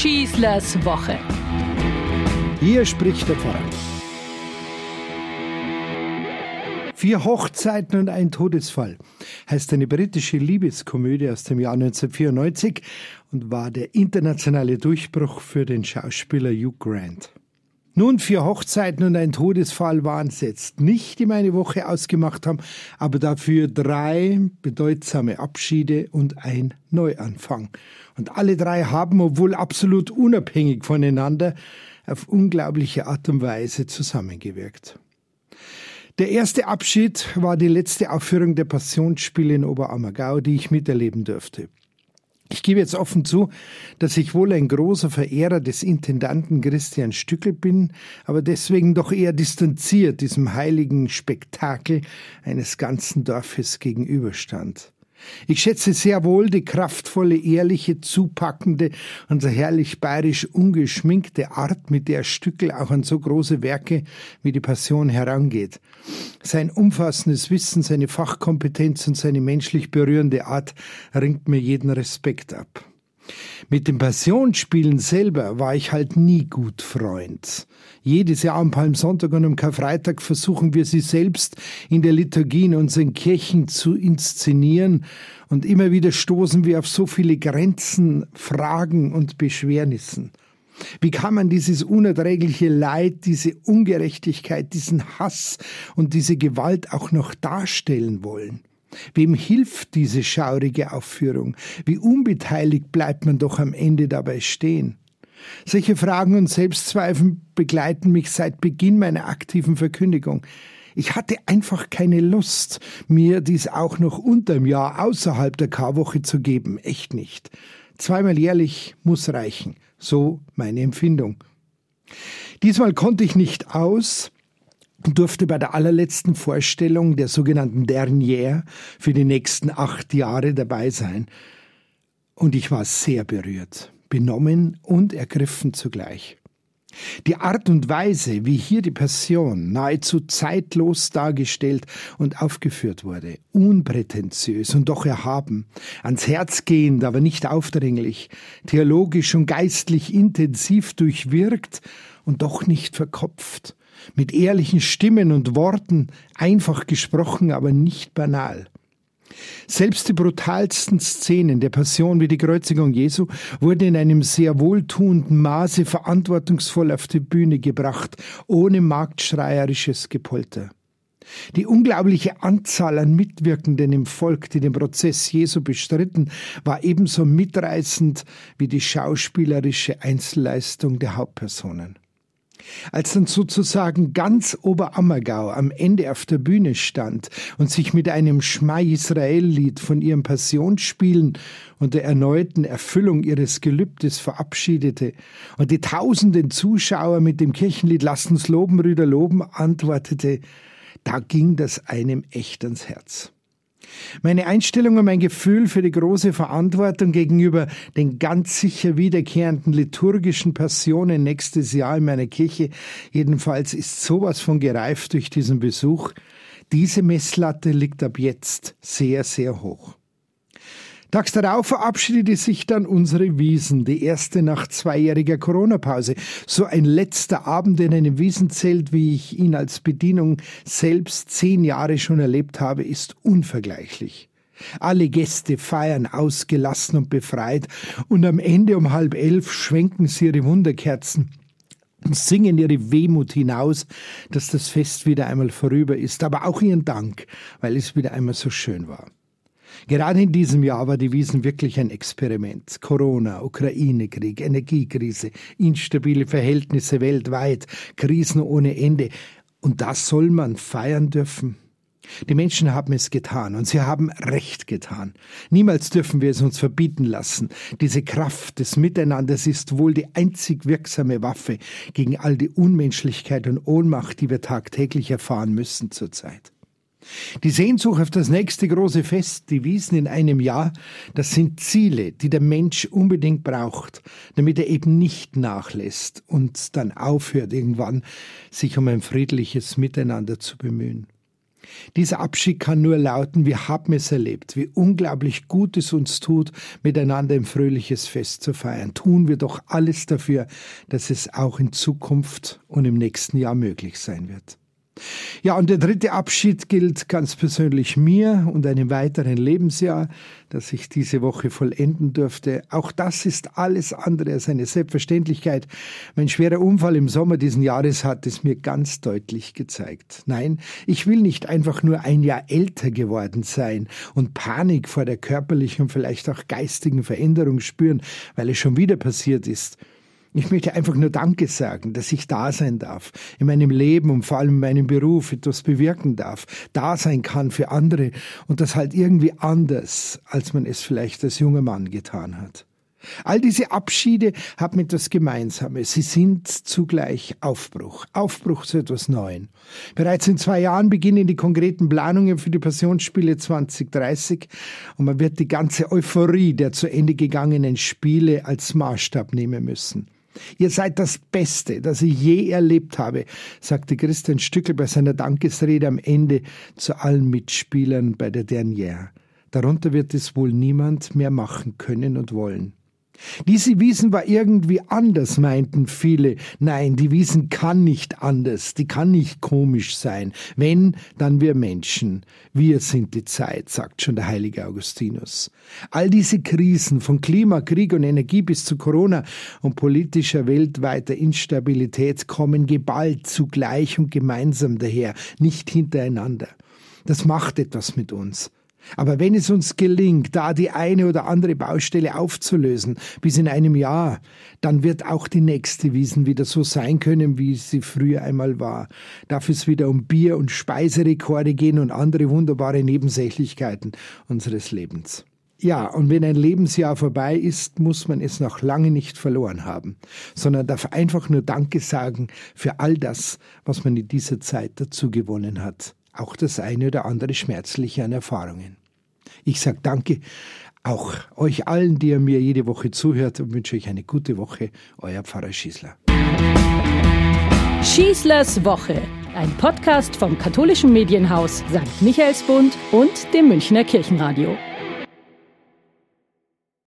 Schießlers Woche. Hier spricht der Pfarrer. Vier Hochzeiten und ein Todesfall heißt eine britische Liebeskomödie aus dem Jahr 1994 und war der internationale Durchbruch für den Schauspieler Hugh Grant. Nun, vier Hochzeiten und ein Todesfall waren es jetzt nicht, die meine Woche ausgemacht haben, aber dafür drei bedeutsame Abschiede und ein Neuanfang. Und alle drei haben, obwohl absolut unabhängig voneinander, auf unglaubliche Art und Weise zusammengewirkt. Der erste Abschied war die letzte Aufführung der Passionsspiele in Oberammergau, die ich miterleben durfte. Ich gebe jetzt offen zu, dass ich wohl ein großer Verehrer des Intendanten Christian Stückel bin, aber deswegen doch eher distanziert diesem heiligen Spektakel eines ganzen Dorfes gegenüberstand. Ich schätze sehr wohl die kraftvolle, ehrliche, zupackende und herrlich bayerisch ungeschminkte Art, mit der Stückel auch an so große Werke wie die Passion herangeht. Sein umfassendes Wissen, seine Fachkompetenz und seine menschlich berührende Art ringt mir jeden Respekt ab. Mit dem Passionsspielen selber war ich halt nie gut Freund. Jedes Jahr am Palmsonntag und am Karfreitag versuchen wir sie selbst in der Liturgie in unseren Kirchen zu inszenieren und immer wieder stoßen wir auf so viele Grenzen, Fragen und Beschwernissen. Wie kann man dieses unerträgliche Leid, diese Ungerechtigkeit, diesen Hass und diese Gewalt auch noch darstellen wollen? Wem hilft diese schaurige Aufführung? Wie unbeteiligt bleibt man doch am Ende dabei stehen? Solche Fragen und Selbstzweifel begleiten mich seit Beginn meiner aktiven Verkündigung. Ich hatte einfach keine Lust, mir dies auch noch unterm Jahr außerhalb der Karwoche zu geben. Echt nicht. Zweimal jährlich muss reichen. So meine Empfindung. Diesmal konnte ich nicht aus, durfte bei der allerletzten Vorstellung der sogenannten Dernière für die nächsten acht Jahre dabei sein. Und ich war sehr berührt, benommen und ergriffen zugleich. Die Art und Weise, wie hier die Passion nahezu zeitlos dargestellt und aufgeführt wurde, unprätentiös und doch erhaben, ans Herz gehend, aber nicht aufdringlich, theologisch und geistlich intensiv durchwirkt und doch nicht verkopft, mit ehrlichen Stimmen und Worten, einfach gesprochen, aber nicht banal. Selbst die brutalsten Szenen der Passion wie die Kreuzigung Jesu wurden in einem sehr wohltuenden Maße verantwortungsvoll auf die Bühne gebracht, ohne marktschreierisches Gepolter. Die unglaubliche Anzahl an Mitwirkenden im Volk, die den Prozess Jesu bestritten, war ebenso mitreißend wie die schauspielerische Einzelleistung der Hauptpersonen. Als dann sozusagen ganz Oberammergau am Ende auf der Bühne stand und sich mit einem Schma Israel-Lied von ihrem Passionsspielen und der erneuten Erfüllung ihres Gelübdes verabschiedete und die tausenden Zuschauer mit dem Kirchenlied Lasst uns loben, Brüder loben antwortete, da ging das einem echt ans Herz. Meine Einstellung und mein Gefühl für die große Verantwortung gegenüber den ganz sicher wiederkehrenden liturgischen Passionen nächstes Jahr in meiner Kirche jedenfalls ist sowas von gereift durch diesen Besuch. Diese Messlatte liegt ab jetzt sehr, sehr hoch. Tags darauf verabschiedete sich dann unsere Wiesen, die erste nach zweijähriger Corona-Pause. So ein letzter Abend in einem Wiesenzelt, wie ich ihn als Bedienung selbst zehn Jahre schon erlebt habe, ist unvergleichlich. Alle Gäste feiern ausgelassen und befreit, und am Ende um halb elf schwenken sie ihre Wunderkerzen und singen ihre Wehmut hinaus, dass das Fest wieder einmal vorüber ist, aber auch ihren Dank, weil es wieder einmal so schön war. Gerade in diesem Jahr war die Wiesen wirklich ein Experiment. Corona, Ukraine-Krieg, Energiekrise, instabile Verhältnisse weltweit, Krisen ohne Ende. Und das soll man feiern dürfen? Die Menschen haben es getan und sie haben Recht getan. Niemals dürfen wir es uns verbieten lassen. Diese Kraft des Miteinanders ist wohl die einzig wirksame Waffe gegen all die Unmenschlichkeit und Ohnmacht, die wir tagtäglich erfahren müssen zurzeit. Die Sehnsucht auf das nächste große Fest, die Wiesen in einem Jahr, das sind Ziele, die der Mensch unbedingt braucht, damit er eben nicht nachlässt und dann aufhört irgendwann, sich um ein friedliches Miteinander zu bemühen. Dieser Abschied kann nur lauten, wir haben es erlebt, wie unglaublich gut es uns tut, miteinander ein fröhliches Fest zu feiern. Tun wir doch alles dafür, dass es auch in Zukunft und im nächsten Jahr möglich sein wird. Ja, und der dritte Abschied gilt ganz persönlich mir und einem weiteren Lebensjahr, das ich diese Woche vollenden durfte. Auch das ist alles andere als eine Selbstverständlichkeit. Mein schwerer Unfall im Sommer diesen Jahres hat es mir ganz deutlich gezeigt. Nein, ich will nicht einfach nur ein Jahr älter geworden sein und Panik vor der körperlichen und vielleicht auch geistigen Veränderung spüren, weil es schon wieder passiert ist. Ich möchte einfach nur Danke sagen, dass ich da sein darf, in meinem Leben und vor allem in meinem Beruf etwas bewirken darf, da sein kann für andere und das halt irgendwie anders, als man es vielleicht als junger Mann getan hat. All diese Abschiede haben etwas Gemeinsames. Sie sind zugleich Aufbruch. Aufbruch zu etwas Neuem. Bereits in zwei Jahren beginnen die konkreten Planungen für die Passionsspiele 2030 und man wird die ganze Euphorie der zu Ende gegangenen Spiele als Maßstab nehmen müssen. Ihr seid das Beste, das ich je erlebt habe, sagte Christian Stückel bei seiner Dankesrede am Ende zu allen Mitspielern bei der Dernière. Darunter wird es wohl niemand mehr machen können und wollen. Diese Wiesen war irgendwie anders, meinten viele. Nein, die Wiesen kann nicht anders, die kann nicht komisch sein. Wenn, dann wir Menschen. Wir sind die Zeit, sagt schon der heilige Augustinus. All diese Krisen von Klima, Krieg und Energie bis zu Corona und politischer weltweiter Instabilität kommen geballt zugleich und gemeinsam daher, nicht hintereinander. Das macht etwas mit uns. Aber wenn es uns gelingt, da die eine oder andere Baustelle aufzulösen, bis in einem Jahr, dann wird auch die nächste Wiesen wieder so sein können, wie sie früher einmal war. Darf es wieder um Bier- und Speiserekorde gehen und andere wunderbare Nebensächlichkeiten unseres Lebens. Ja, und wenn ein Lebensjahr vorbei ist, muss man es noch lange nicht verloren haben, sondern darf einfach nur Danke sagen für all das, was man in dieser Zeit dazu gewonnen hat auch das eine oder andere Schmerzliche an Erfahrungen. Ich sage danke auch euch allen, die ihr mir jede Woche zuhört und wünsche euch eine gute Woche. Euer Pfarrer Schießler. Schießlers Woche, ein Podcast vom katholischen Medienhaus St. Michaelsbund und dem Münchner Kirchenradio.